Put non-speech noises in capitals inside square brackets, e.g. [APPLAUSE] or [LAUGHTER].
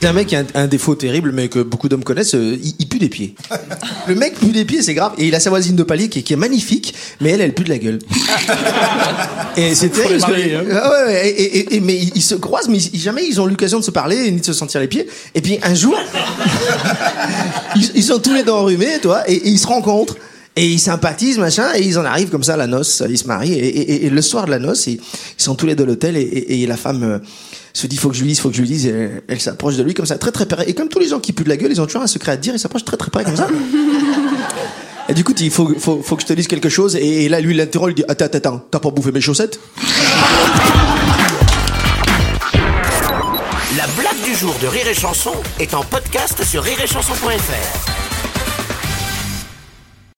C'est un mec qui a un, un défaut terrible, mais que beaucoup d'hommes connaissent, euh, il, il pue des pieds. [LAUGHS] Le mec pue des pieds, c'est grave. Et il a sa voisine de palier qui est, qui est magnifique, mais elle, elle pue de la gueule. [LAUGHS] Et c'est terrible. que- hein. Ah ouais, ouais, et, et- et- mais ils, ils se croisent, mais ils- jamais ils ont l'occasion de se parler ni de se sentir les pieds. Et puis un jour, [LAUGHS] ils, ils sont tous les deux enrhumés, toi, et, et ils se rencontrent. Et ils sympathisent, machin, et ils en arrivent comme ça à la noce, ils se marient, et, et- et le soir de la noce, ils, ils sont tous les deux à l'hôtel, et, et- et la femme euh, se dit, faut que je lui dise, faut que je lui dise, et elle, elle s'approche de lui comme ça, très très près. Et comme tous les gens qui puent de la gueule, ils ont toujours un secret à te dire, ils s'approchent très très près comme ça. [LAUGHS] Et du coup, il faut, faut, faut que je te dise quelque chose, et, et là, lui, il l'interroge, il dit, attends, attends, attends, t'as pas bouffé mes chaussettes? La blague du jour de Rire et Chanson est en podcast sur rireetchanson.fr.